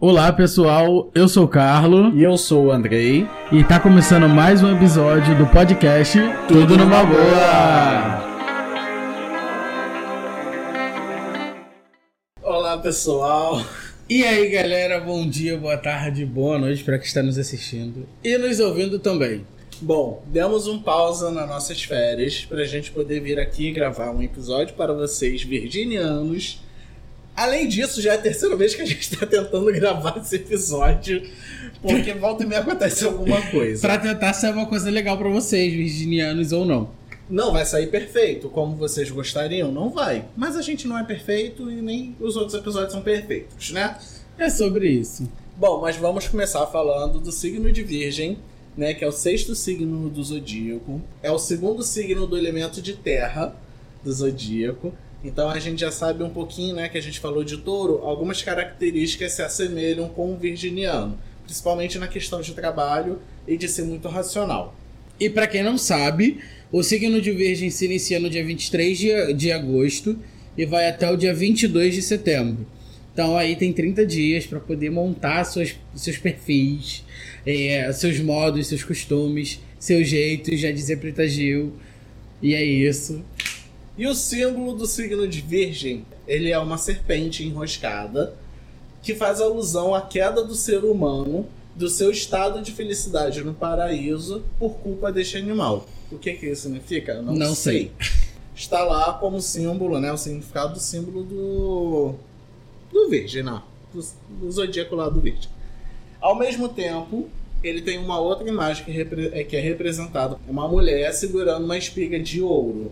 Olá pessoal, eu sou o Carlo E eu sou o Andrei. e tá começando mais um episódio do podcast Tudo numa Boa. Olá, pessoal. E aí galera, bom dia, boa tarde, boa noite para quem está nos assistindo e nos ouvindo também. Bom, demos um pausa nas nossas férias pra gente poder vir aqui gravar um episódio para vocês virginianos. Além disso, já é a terceira vez que a gente tá tentando gravar esse episódio, porque volta e meia acontece alguma coisa. Para tentar ser uma coisa legal para vocês, virginianos ou não. Não vai sair perfeito, como vocês gostariam, não vai. Mas a gente não é perfeito e nem os outros episódios são perfeitos, né? É sobre isso. Bom, mas vamos começar falando do signo de Virgem, né? Que é o sexto signo do zodíaco. É o segundo signo do elemento de terra do zodíaco. Então a gente já sabe um pouquinho, né? Que a gente falou de touro, algumas características se assemelham com o virginiano, principalmente na questão de trabalho e de ser muito racional. E para quem não sabe, o signo de Virgem se inicia no dia 23 de, de agosto e vai até o dia 22 de setembro. Então aí tem 30 dias para poder montar suas, seus perfis, é, seus modos, seus costumes, seus jeitos, já dizer Preta Gil. E é isso. E o símbolo do signo de Virgem, ele é uma serpente enroscada que faz alusão à queda do ser humano do seu estado de felicidade no paraíso por culpa deste animal. O que que isso significa? Não sei. Está lá como símbolo, né? O significado do símbolo do do Virgem, não. Do, do zodíaco lá do Virgem. Ao mesmo tempo, ele tem uma outra imagem que, repre- é- que é representada uma mulher segurando uma espiga de ouro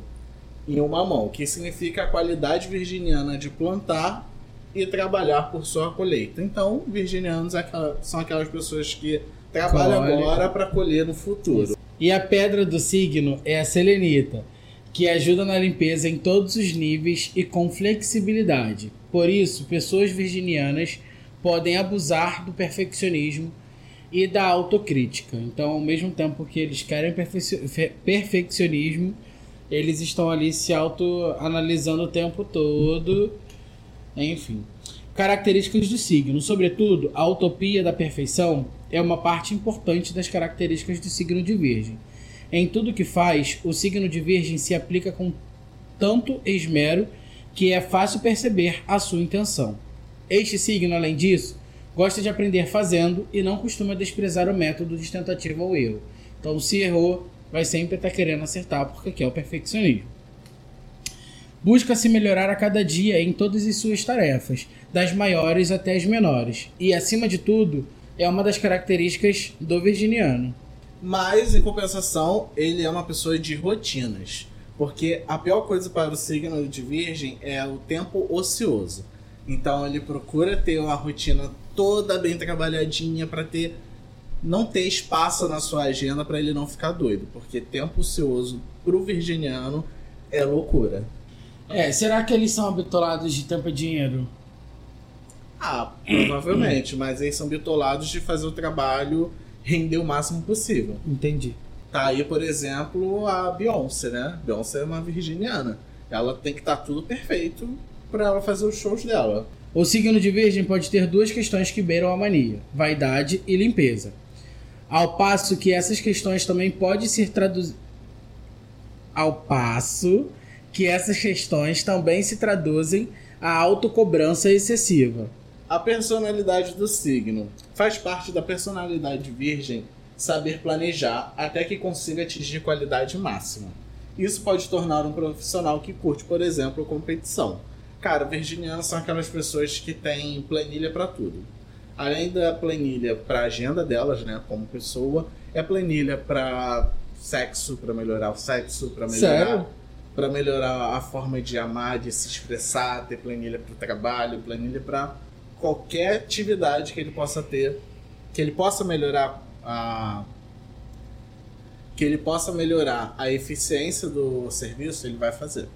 em uma mão, que significa a qualidade virginiana de plantar e trabalhar por sua colheita. Então, virginianos é são aquelas pessoas que trabalham Colhe. agora para colher no futuro. E a pedra do signo é a selenita, que ajuda na limpeza em todos os níveis e com flexibilidade. Por isso, pessoas virginianas podem abusar do perfeccionismo e da autocrítica. Então, ao mesmo tempo que eles querem perfec- fe- perfeccionismo, eles estão ali se autoanalisando o tempo todo. Enfim. Características do signo. Sobretudo, a utopia da perfeição é uma parte importante das características do signo de Virgem. Em tudo que faz, o signo de Virgem se aplica com tanto esmero que é fácil perceber a sua intenção. Este signo, além disso, gosta de aprender fazendo e não costuma desprezar o método de tentativa ao erro. Então, se errou, vai sempre estar querendo acertar porque quer o perfeccionismo. Busca se melhorar a cada dia em todas as suas tarefas, das maiores até as menores. E, acima de tudo, é uma das características do virginiano. Mas, em compensação, ele é uma pessoa de rotinas. Porque a pior coisa para o signo de Virgem é o tempo ocioso. Então ele procura ter uma rotina toda bem trabalhadinha para ter não ter espaço na sua agenda para ele não ficar doido, porque tempo ocioso pro virginiano é loucura. É, será que eles são habitolados de tempo e dinheiro? Ah, provavelmente, mas eles são bitolados de fazer o trabalho render o máximo possível. Entendi. Tá aí, por exemplo, a Beyoncé, né? Beyoncé é uma virginiana. Ela tem que estar tudo perfeito pra ela fazer os shows dela. O signo de Virgem pode ter duas questões que beiram a mania: vaidade e limpeza. Ao passo que essas questões também podem ser traduzidas. Ao passo que essas questões também se traduzem à autocobrança excessiva. A personalidade do signo faz parte da personalidade virgem saber planejar até que consiga atingir qualidade máxima. Isso pode tornar um profissional que curte, por exemplo, competição. Cara, virginianos são aquelas pessoas que têm planilha para tudo. Além da planilha para agenda delas, né, como pessoa, é planilha para sexo, para melhorar o sexo, para melhorar para melhorar a forma de amar, de se expressar, ter planilha para o trabalho, planilha para qualquer atividade que ele possa ter, que ele possa melhorar a que ele possa melhorar a eficiência do serviço, ele vai fazer.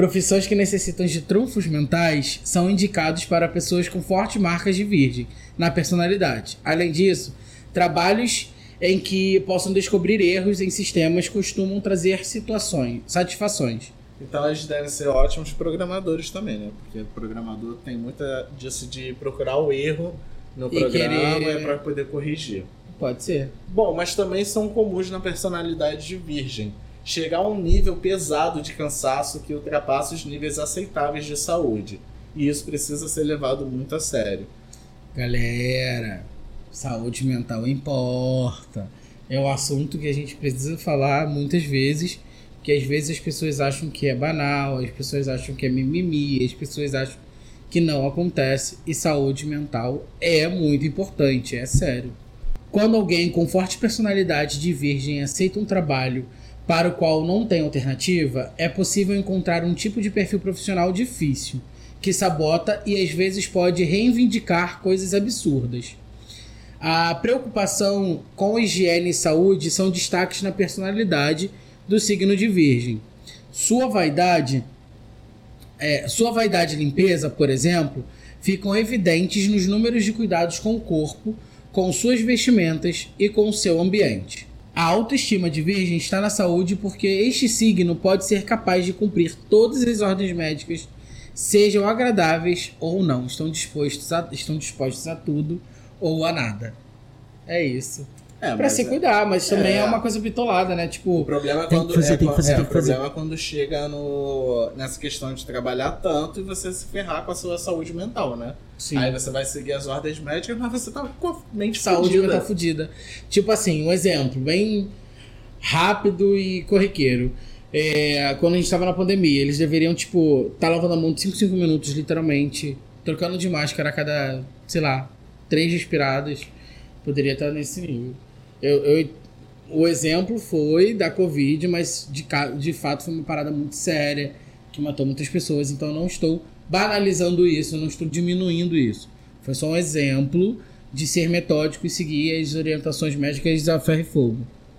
Profissões que necessitam de trunfos mentais são indicados para pessoas com fortes marcas de virgem na personalidade. Além disso, trabalhos em que possam descobrir erros em sistemas costumam trazer situações, satisfações. Então eles devem ser ótimos programadores também, né? Porque o programador tem muita disso de procurar o erro no E programa querer- é pra poder corrigir. Pode ser. Bom, mas também são comuns na personalidade de virgem. Chegar a um nível pesado de cansaço que ultrapassa os níveis aceitáveis de saúde. E isso precisa ser levado muito a sério. Galera, saúde mental importa. É um assunto que a gente precisa falar muitas vezes, que às vezes as pessoas acham que é banal, as pessoas acham que é mimimi, as pessoas acham que não acontece e saúde mental é muito importante, é sério. Quando alguém com forte personalidade de virgem aceita um trabalho para o qual não tem alternativa, é possível encontrar um tipo de perfil profissional difícil, que sabota e às vezes pode reivindicar coisas absurdas. A preocupação com higiene e saúde são destaques na personalidade do signo de Virgem. Sua vaidade, é, sua vaidade e limpeza, por exemplo, ficam evidentes nos números de cuidados com o corpo, com suas vestimentas e com o seu ambiente. A autoestima de Virgem está na saúde porque este signo pode ser capaz de cumprir todas as ordens médicas, sejam agradáveis ou não. Estão dispostos a, estão dispostos a tudo ou a nada. É isso. É, Pra mas se é- cuidar, mas também é. É. uma coisa bitolada, né? O Tipo, problema é quando, fazer, é, fazer, é, o problema é quando chega no, nessa questão de trabalhar tanto e você se ferrar com a sua saúde mental, né? sim. Aí você vai seguir as ordens médicas, mas você tá com a mente saúde fodida. mental fudida. Tipo assim, um exemplo bem rápido e corriqueiro. É, quando a gente tava na pandemia, eles deveriam, tipo, tá lavando a mão de 5, 5 minutos, literalmente, trocando de máscara a cada, sei lá, três respiradas. Poderia estar nesse nível. Eu, eu- o exemplo foi da Covid, mas de, de fato foi uma parada muito séria que matou muitas pessoas. Então eu não estou banalizando isso, eu não estou diminuindo isso. Foi só um exemplo de ser metódico e seguir as orientações médicas a ferro e fogo.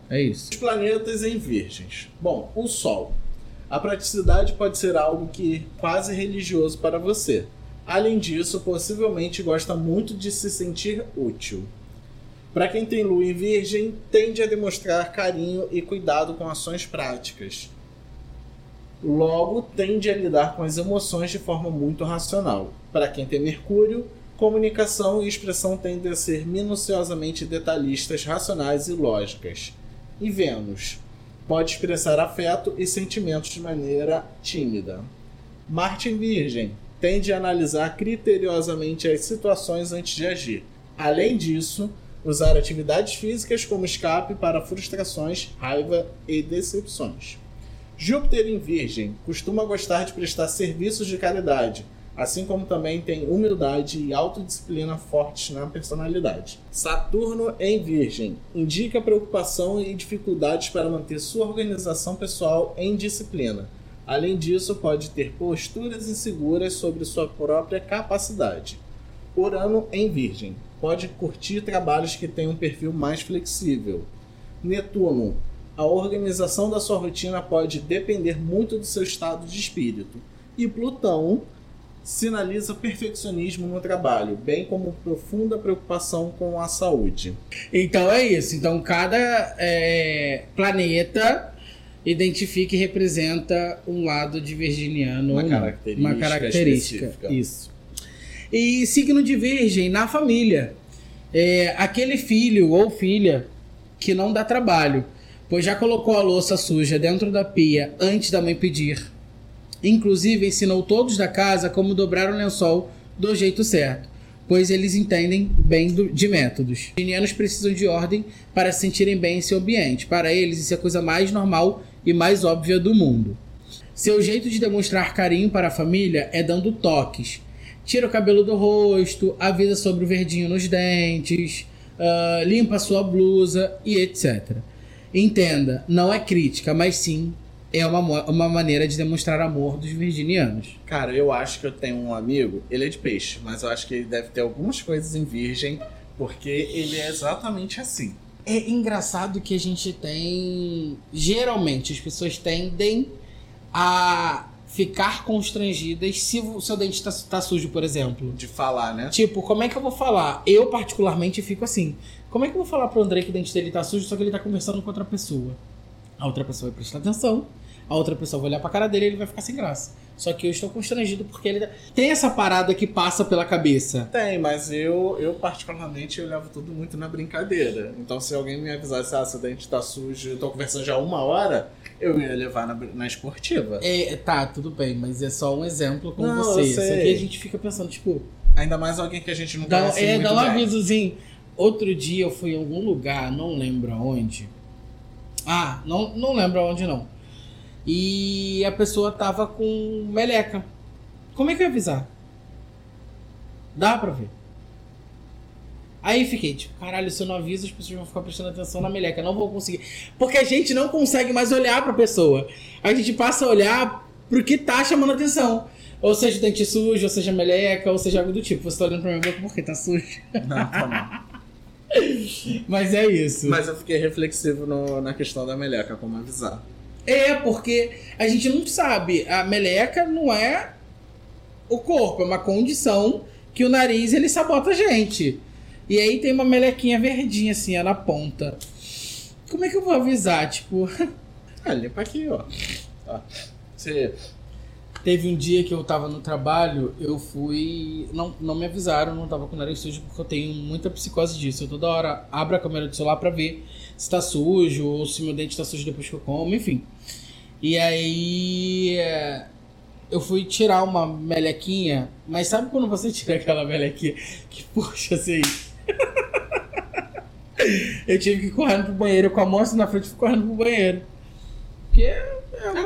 É isso. Os planetas em virgens. Bom, o Sol. A praticidade pode ser algo que quase religioso para você. Além disso, possivelmente gosta muito de se sentir útil. Para quem tem lua em virgem, tende a demonstrar carinho e cuidado com ações práticas. Logo, tende a lidar com as emoções de forma muito racional. Para quem tem Mercúrio, comunicação e expressão tendem a ser minuciosamente detalhistas, racionais e lógicas. E Vênus pode expressar afeto e sentimentos de maneira tímida. Marte em Virgem tende a analisar criteriosamente as situações antes de agir. Além disso, usar atividades físicas como escape para frustrações, raiva e decepções. Júpiter em Virgem costuma gostar de prestar serviços de caridade, assim como também tem humildade e autodisciplina fortes na personalidade. Saturno em Virgem indica preocupação e dificuldades para manter sua organização pessoal em disciplina. Além disso, pode ter posturas inseguras sobre sua própria capacidade. Urano em Virgem pode curtir trabalhos que têm um perfil mais flexível. Netuno a organização da sua rotina pode depender muito do seu estado de espírito. E Plutão sinaliza perfeccionismo no trabalho, bem como profunda preocupação com a saúde. Então é isso. Então cada é, planeta identifica e representa um lado de virginiano Uma característica Uma característica. específica. Isso. E signo de virgem na família. É aquele filho ou filha que não dá trabalho, pois já colocou a louça suja dentro da pia antes da mãe pedir. Inclusive ensinou todos da casa como dobrar o lençol do jeito certo, pois eles entendem bem do- de métodos. Os precisam de ordem para se sentirem bem em seu ambiente. Para eles, isso é a coisa mais normal e mais óbvia do mundo. Seu jeito de demonstrar carinho para a família é dando toques. Tira o cabelo do rosto, avisa sobre o verdinho nos dentes, ah, limpa a sua blusa e etc. Entenda, não é crítica, mas sim é uma, uma maneira de demonstrar amor dos virginianos. Cara, eu acho que eu tenho um amigo, ele é de peixe, mas eu acho que ele deve ter algumas coisas em virgem, porque ele é exatamente assim. É engraçado que a gente tem. Geralmente as pessoas tendem a ficar constrangidas se o seu dente tá, tá sujo, por exemplo. De falar, né? Tipo, como é que eu vou falar? Eu, particularmente, fico assim. Como é que eu vou falar pro André que o dente dele tá sujo, só que ele tá conversando com outra pessoa? A outra pessoa vai prestar atenção. A outra pessoa vai olhar pra cara dele e ele vai ficar sem graça. Só que eu estou constrangido porque ele tem essa parada que passa pela cabeça. Tem, mas eu, eu particularmente, eu levo tudo muito na brincadeira. Então, se alguém me avisasse, ah, seu dente tá sujo, eu tô conversando já uma hora, eu ia levar na, na esportiva. É, tá, tudo bem, mas é só um exemplo com Não, você. Só que a gente fica pensando, tipo, Ainda mais alguém que a gente não dá, conhece é, dá um avisozinho. Outro dia eu fui em algum lugar, não lembro aonde. Ah, não, não lembro aonde não. E a pessoa tava com meleca. Como é que eu ia avisar? Dá pra ver. Aí fiquei, tipo, caralho, se eu não aviso, as pessoas vão ficar prestando atenção na meleca. Não vou conseguir. Porque a gente não consegue mais olhar pra pessoa. A gente passa a olhar pro que tá chamando atenção. Ou seja, dente sujo, ou seja, meleca, ou seja, algo do tipo. Você tá olhando pra minha boca porque tá sujo. Não, tá não. Mas é isso. Mas eu fiquei reflexivo no- na questão da meleca, como avisar. É, porque a gente não sabe. A meleca não é o corpo, é uma condição que o nariz ele sabota a gente. E aí tem uma melequinha verdinha assim, na ponta. Como é que eu vou avisar? Tipo, Ah, limpa aqui, ó. Ó. Você... teve um dia que eu tava no trabalho, eu fui. Não, não me avisaram, não tava com o nariz sujo, porque eu tenho muita psicose disso. Eu toda hora abro a câmera do celular pra ver se tá sujo, ou se meu dente tá sujo depois que eu como, enfim. E aí. é, Eu fui tirar uma melequinha, mas sabe quando você tira aquela melequinha que puxa assim? eu tive que ir correndo pro banheiro com a moça na frente, fui correndo pro banheiro. Porque.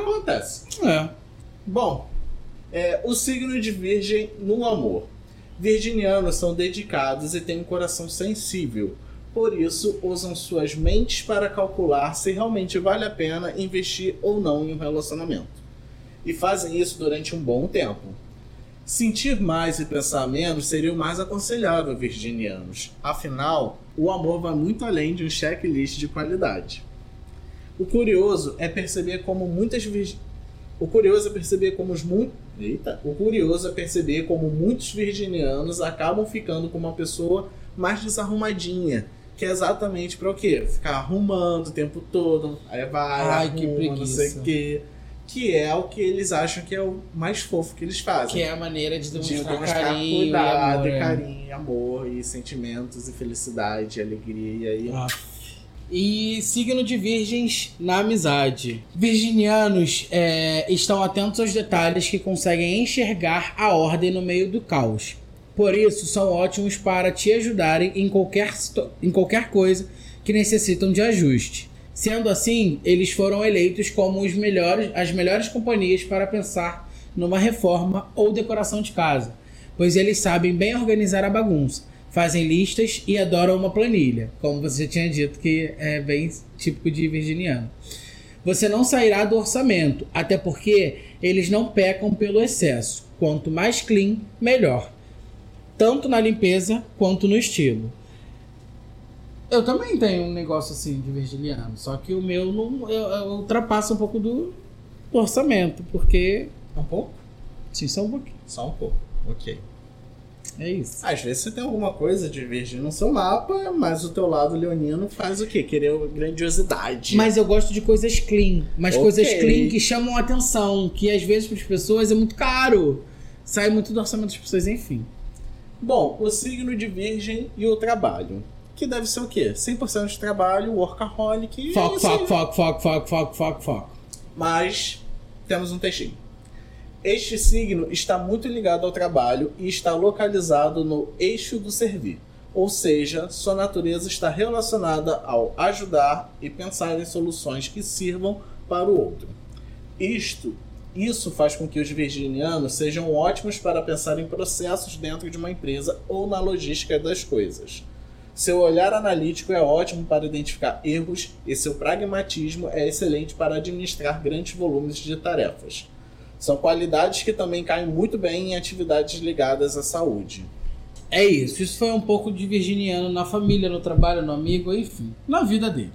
Acontece. É. Bom, é, o signo de Virgem no amor. Virginianos são dedicados e têm um coração sensível. Por isso, usam suas mentes para calcular se realmente vale a pena investir ou não em um relacionamento. E fazem isso durante um bom tempo. Sentir mais e pensar menos seria o mais aconselhável, virginianos. Afinal, o amor vai muito além de um checklist de qualidade. O curioso é perceber como muitas o curioso é perceber como os mu... Eita. O curioso é perceber como muitos virginianos acabam ficando com uma pessoa mais desarrumadinha, que é exatamente para o quê? Ficar arrumando o tempo todo, aí vai, Ai, que arruma, não sei preguiça. o quê. Que é o que eles acham que é o mais fofo que eles fazem. Que é a maneira de de demonstrar, demonstrar carinho cuidado, e e amor. é. carinho, amor, e sentimentos, e felicidade, e alegria. E... Ah. E signo de virgens na amizade. Virginianos é, estão atentos aos detalhes que conseguem enxergar a ordem no meio do caos. Por isso, são ótimos para te ajudarem em qualquer, em qualquer coisa que necessitam de ajuste. Sendo assim, eles foram eleitos como os melhores, as melhores companhias para pensar numa reforma ou decoração de casa, pois eles sabem bem organizar a bagunça, fazem listas e adoram uma planilha, como você já tinha dito que é bem típico de virginiano. Você não sairá do orçamento, até porque eles não pecam pelo excesso. Quanto mais clean, melhor. Tanto na limpeza quanto no estilo. Eu também tenho um negócio assim de virginiano, só que o meu não eu, eu ultrapassa um pouco do, do orçamento, porque Um pouco? sim, só um pouquinho. Só um pouco. Ok. É isso. Às vezes você tem alguma coisa de virgem no seu mapa, mas o teu lado leonino faz o quê? Querer grandiosidade. Mas eu gosto de coisas clean. Mas Ok. coisas clean que chamam atenção. Que às vezes para as pessoas é muito caro. Sai muito do orçamento das pessoas, enfim. Bom, o signo de virgem e o trabalho. Que deve ser o quê? 100% de trabalho, workaholic e é Foco, aí. foco, foco, foco, foco, foco, foco, foco. Mas temos um textinho. Este signo está muito ligado ao trabalho e está localizado no eixo do servir. Ou seja, sua natureza está relacionada ao ajudar e pensar em soluções que sirvam para o outro. Isto, isso faz com que os virginianos sejam ótimos para pensar em processos dentro de uma empresa ou na logística das coisas. Seu olhar analítico é ótimo para identificar erros e seu pragmatismo é excelente para administrar grandes volumes de tarefas. São qualidades que também caem muito bem em atividades ligadas à saúde. É isso. Isso foi um pouco de virginiano na família, no trabalho, no amigo, enfim. Na vida dele.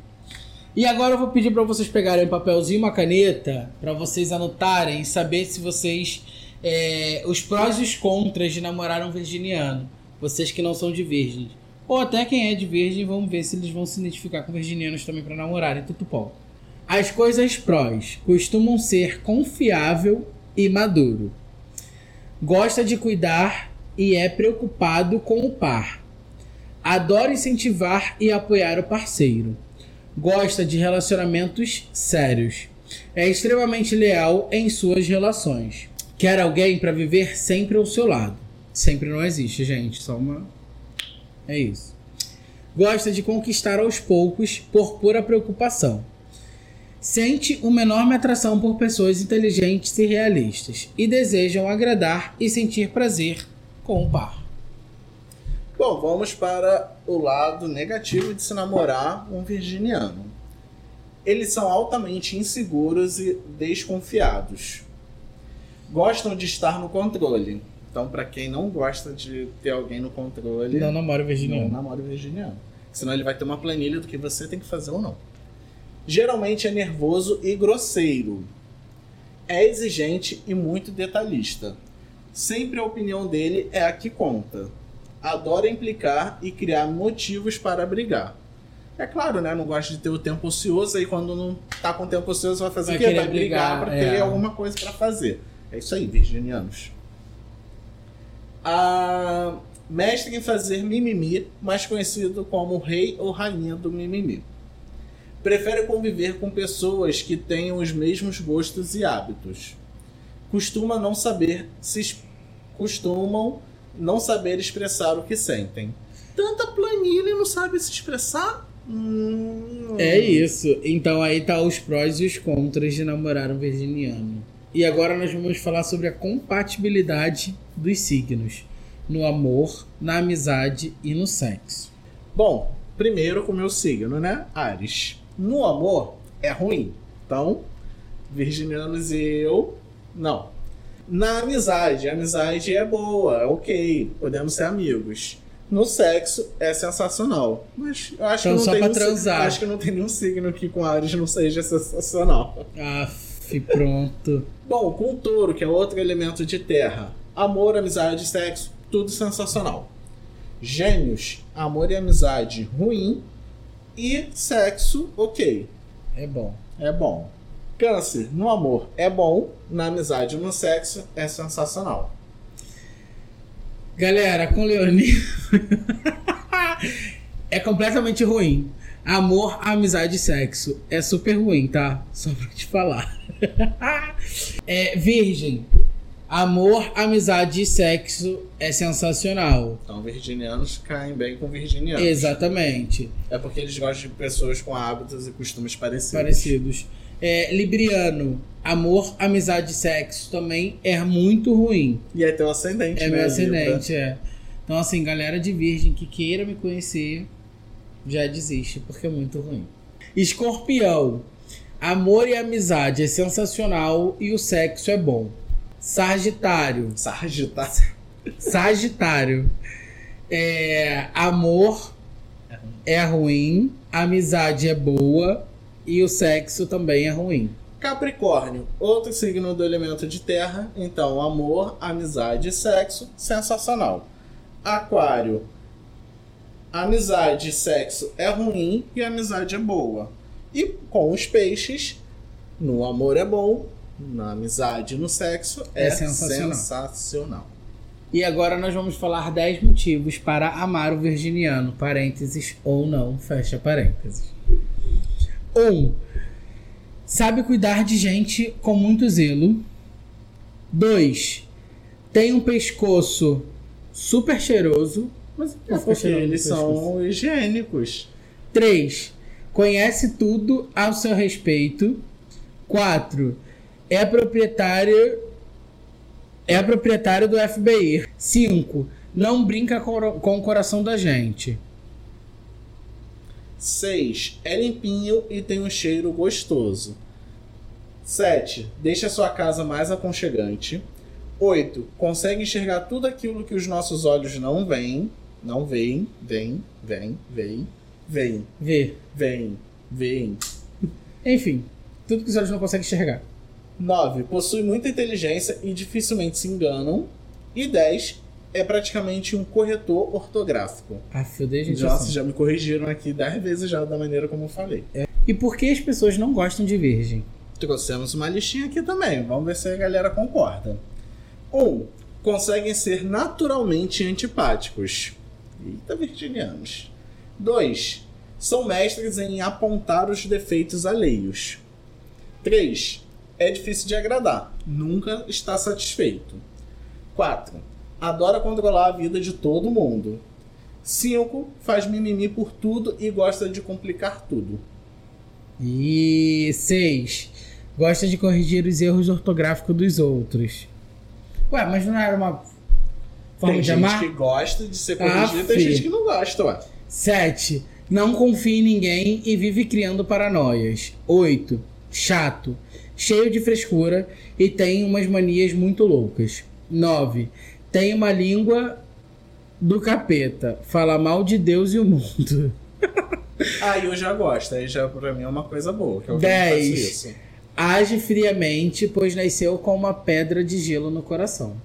E agora eu vou pedir para vocês pegarem um papelzinho e uma caneta para vocês anotarem e saber se vocês. é, os prós e os contras de namorar um virginiano. Vocês que não são de virgens. Ou até quem é de virgem, vamos ver se eles vão se identificar com virginianos também para namorarem tutupom. As coisas prós costumam ser confiável e maduro. Gosta de cuidar e é preocupado com o par. Adora incentivar e apoiar o parceiro. Gosta de relacionamentos sérios. É extremamente leal em suas relações. Quer alguém para viver sempre ao seu lado. Sempre não existe, gente. Só uma. É isso. Gosta de conquistar aos poucos por pura preocupação. Sente uma enorme atração por pessoas inteligentes e realistas e desejam agradar e sentir prazer com o par. Bom, vamos para o lado negativo de se namorar um virginiano. Eles são altamente inseguros e desconfiados. Gostam de estar no controle. Então, para quem não gosta de ter alguém no controle, Não namora virginiano. não namore virginiano. Senão ele vai ter uma planilha do que você tem que fazer ou não. Geralmente é nervoso e grosseiro. É exigente e muito detalhista. Sempre a opinião dele é a que conta. Adora implicar e criar motivos para brigar. É claro, né? Não gosta de ter o tempo ocioso, aí quando não tá com tempo ocioso vai fazer Vai o quê? Vai brigar brigar, para é. ter alguma coisa para fazer. É isso aí, virginianos. A mestre em fazer mimimi, mais conhecido como rei ou rainha do mimimi. Prefere conviver com pessoas que tenham os mesmos gostos e hábitos. Costuma não saber se costumam não saber expressar o que sentem. Tanta planilha e não sabe se expressar? Hum. É isso. Então aí tá os prós e os contras de namorar um virginiano. E agora nós vamos falar sobre a compatibilidade dos signos no amor, na amizade e no sexo. Bom, primeiro com o meu signo, né? Ares. No amor é ruim. Então, virginianos e eu, não. Na amizade, a amizade é boa, é ok, podemos ser amigos. No sexo é sensacional. Mas eu acho Então, que não tem transar. Acho que não tem nenhum signo que com Ares não seja sensacional. Aff, pronto. Bom, com o touro, que é outro elemento de terra. Amor, amizade, sexo, tudo sensacional. Gêmeos, amor e amizade ruim. E sexo, ok. É bom. É bom. Câncer, no amor é bom, na amizade e no sexo é sensacional. Galera, com Leonino é completamente ruim. Amor, amizade e sexo é super ruim, tá? Só pra te falar. é virgem. Amor, amizade e sexo é sensacional. Então, virginianos caem bem com virginianos. Exatamente. É porque eles gostam de pessoas com hábitos e costumes parecidos. Parecidos. É, libriano. Amor, amizade e sexo também é muito ruim. E é teu ascendente, É né? meu ascendente, é. Então, assim, galera de virgem que queira me conhecer, já desiste, porque é muito ruim. Escorpião. Amor e amizade é sensacional e o sexo é bom. Sagitário. Sagitário. Sagitário. É, amor é ruim, amizade é boa e o sexo também é ruim. Capricórnio, outro signo do elemento de terra, então amor, amizade e sexo, sensacional. Aquário, amizade e sexo é ruim e amizade é boa. E com os peixes, no amor é bom, na amizade e no sexo é, É sensacional. sensacional. E agora nós vamos falar 10 motivos para amar o virginiano, parênteses ou não, fecha parênteses. 1. Um, sabe cuidar de gente com muito zelo. 2. Tem um pescoço super cheiroso. Mas É porque eles são higiênicos. 3. Conhece tudo ao seu respeito. 4. É proprietário é proprietário do FBI. 5. Não brinca com, com o coração da gente. 6. É limpinho e tem um cheiro gostoso. 7. Deixa sua casa mais aconchegante. 8. Consegue enxergar tudo aquilo que os nossos olhos não veem. Não veem, vem, vem, vem, vem, Vê. vem, vem. Enfim, tudo que os olhos não conseguem enxergar. 9. Possui muita inteligência e dificilmente se enganam. E 10. É praticamente um corretor ortográfico. Ah, eu dei gente Nossa, assim. já me corrigiram aqui 10 vezes já da maneira como eu falei. E E por que as pessoas não gostam de virgem? Trouxemos uma listinha aqui também. Vamos ver se a galera concorda. 1. Um, conseguem ser naturalmente antipáticos. Eita, virginianos. 2. São mestres em apontar os defeitos alheios. 3. É difícil de agradar. Nunca está satisfeito. 4. Adora controlar a vida de todo mundo. 5. Faz mimimi por tudo e gosta de complicar tudo. E 6. Gosta de corrigir os erros ortográficos dos outros. Ué, mas não era uma forma tem de gente amar? que gosta de ser corrigida, Ah, tem gente que não gosta, ué. 7. Não confia em ninguém e vive criando paranoias. 8. Chato. Cheio de frescura e tem umas manias muito loucas. 9. Tem uma língua do capeta. Fala mal de Deus e o mundo. Aí eu já gosto, aí já pra mim é uma coisa boa, que eu também faço Dez. isso. Age friamente, pois nasceu com uma pedra de gelo no coração.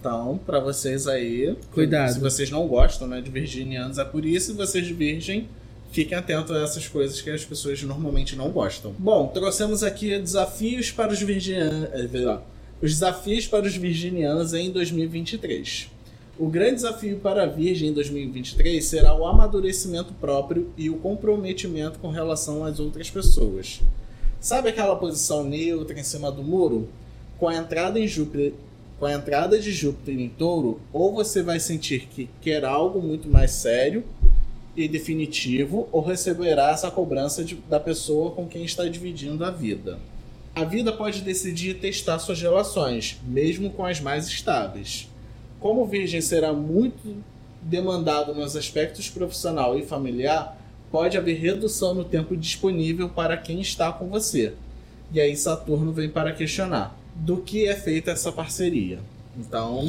Então, pra vocês aí, Cuidado. se vocês não gostam né, de virginianos, é por isso, vocês virgem, fiquem atentos a essas coisas que as pessoas normalmente não gostam. Bom, trouxemos aqui desafios para os virginianos. Os desafios para os virginianos em 2023. O grande desafio para a Virgem em 2023 será o amadurecimento próprio e o comprometimento com relação às outras pessoas. Sabe aquela posição neutra em cima do muro? Com a entrada em Júpiter, com a entrada de Júpiter em Touro, ou você vai sentir que quer algo muito mais sério e definitivo, ou receberá essa cobrança de- da pessoa com quem está dividindo a vida. A vida pode decidir testar suas relações, mesmo com as mais estáveis. Como Virgem será muito demandado nos aspectos profissional e familiar, pode haver redução no tempo disponível para quem está com você. E aí Saturno vem para questionar do que é feita essa parceria. Então,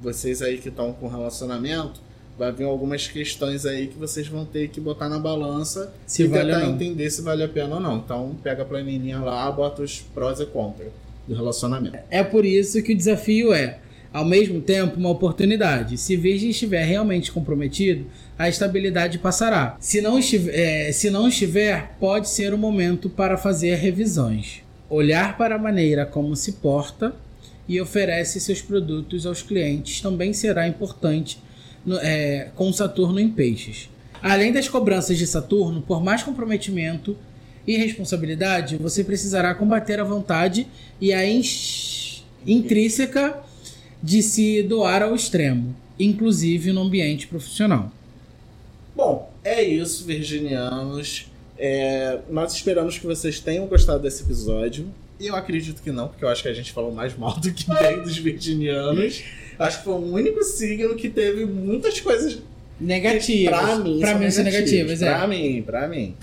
vocês aí que estão com relacionamento, vai vir algumas questões aí que vocês vão ter que botar na balança Se e vale tentar entender se vale a pena ou não. Então, pega a planilhinha lá, bota os prós e contras do relacionamento. É por isso que o desafio é, ao mesmo tempo, uma oportunidade. Se Virgem estiver realmente comprometido, a estabilidade passará. Se não, estiver, é, se não estiver, pode ser o momento para fazer revisões. Olhar para a maneira como se porta e oferece seus produtos aos clientes também será importante no- é, com Saturno em peixes. Além das cobranças de Saturno, por mais comprometimento e responsabilidade, você precisará combater a vontade e a intrínseca de se doar ao extremo, inclusive no ambiente profissional. Bom, é isso, virginianos. É, nós esperamos que vocês tenham gostado desse episódio. E eu acredito que não, porque eu acho que a gente falou mais mal do que bem dos virginianos. Acho que foi o único signo que teve muitas coisas Negativas. Pra mim, pra são mim são negativas. é. Pra mim, pra mim.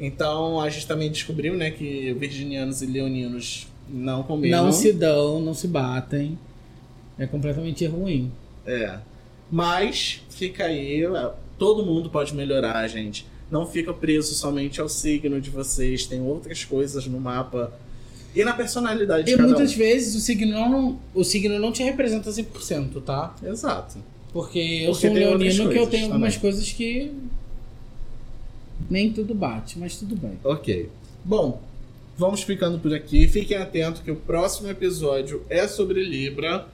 Então a gente também descobriu, né, que virginianos e leoninos não combinam. Não se dão, não se batem. É completamente ruim. É. Mas fica aí, todo mundo pode melhorar, gente. Não fica preso somente ao signo de vocês, tem outras coisas no mapa e na personalidade de E cada muitas um. vezes o signo não, o signo não te representa 100%, tá? Exato. Porque eu Porque sou um leonino que eu tenho algumas também. coisas que nem tudo bate, mas tudo bem. Ok. Bom, vamos ficando por aqui. Fiquem atentos que o próximo episódio é sobre Libra.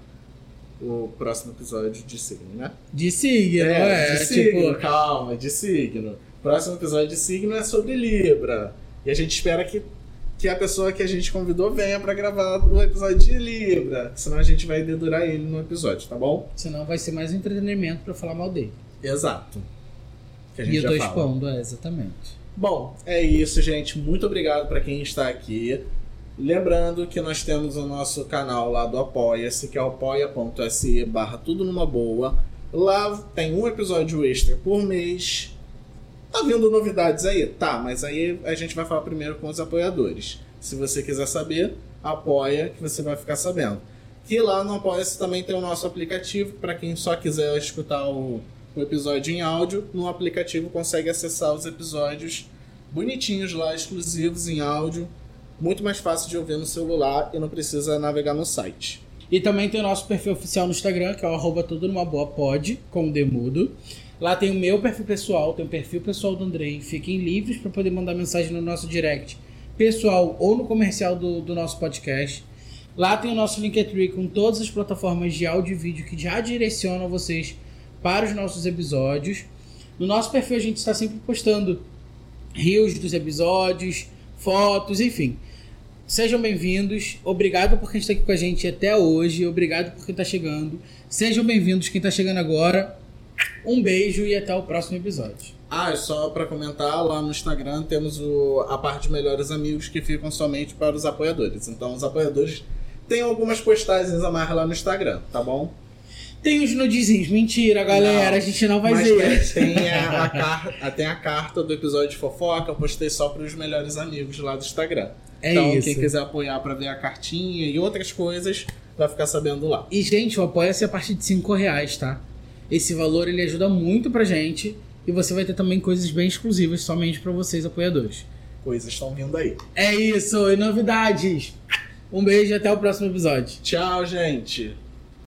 O próximo episódio de signo, né? De signo, é, de signo, tipo, calma, de signo. Próximo episódio de signo é sobre Libra. E a gente espera que, que a pessoa que a gente convidou venha pra gravar o episódio de Libra. Senão a gente vai dedurar ele no episódio, tá bom? senão vai ser mais um entretenimento pra falar mal dele. Exato. Que a gente E eu já tô fala. expondo, é, exatamente. Bom, é isso, gente. Muito obrigado para quem está aqui. Lembrando que nós temos o nosso canal lá do Apoia-se, que é apoia.se barra tudo numa boa. Lá tem um episódio extra por mês. Tá vindo novidades aí? Tá, mas aí a gente vai falar primeiro com os apoiadores. Se você quiser saber, apoia que você vai ficar sabendo. Que lá no Apoia-se também tem o nosso aplicativo, para quem só quiser escutar o, o episódio em áudio, no aplicativo consegue acessar os episódios bonitinhos lá, exclusivos em áudio, muito mais fácil de ouvir no celular e não precisa navegar no site. E também tem o nosso perfil oficial no Instagram, que é o arroba tudo numa boa pod, com o demudo. Lá tem o meu perfil pessoal, tem o perfil pessoal do Andrei. Fiquem livres para poder mandar mensagem no nosso direct pessoal ou no comercial do, do nosso podcast. Lá tem o nosso Linktree com todas as plataformas de áudio e vídeo que já direcionam vocês para os nossos episódios. No nosso perfil a gente está sempre postando rios dos episódios, fotos, enfim. Sejam bem-vindos. Obrigado por quem está aqui com a gente até hoje. Obrigado por quem está chegando. Sejam bem-vindos quem está chegando agora. Um beijo e até o próximo episódio. Ah, só para comentar, lá no Instagram temos o, a parte de melhores amigos que ficam somente para os apoiadores. Então os apoiadores têm algumas postagens a mais lá no Instagram, tá bom? Tem os nudezinhos. Mentira, galera. Não, a gente não vai mas ver. Tem, a, a carta, tem a carta do episódio de fofoca. Eu postei só para os melhores amigos lá do Instagram. É então, isso. quem quiser apoiar para ver a cartinha e outras coisas, vai ficar sabendo lá. E, gente, o apoia-se a partir de 5 reais, tá? Esse valor ele ajuda muito pra gente. E você vai ter também coisas bem exclusivas somente para vocês, apoiadores. Coisas estão vindo aí. É isso, e novidades. Um beijo e até o próximo episódio. Tchau, gente.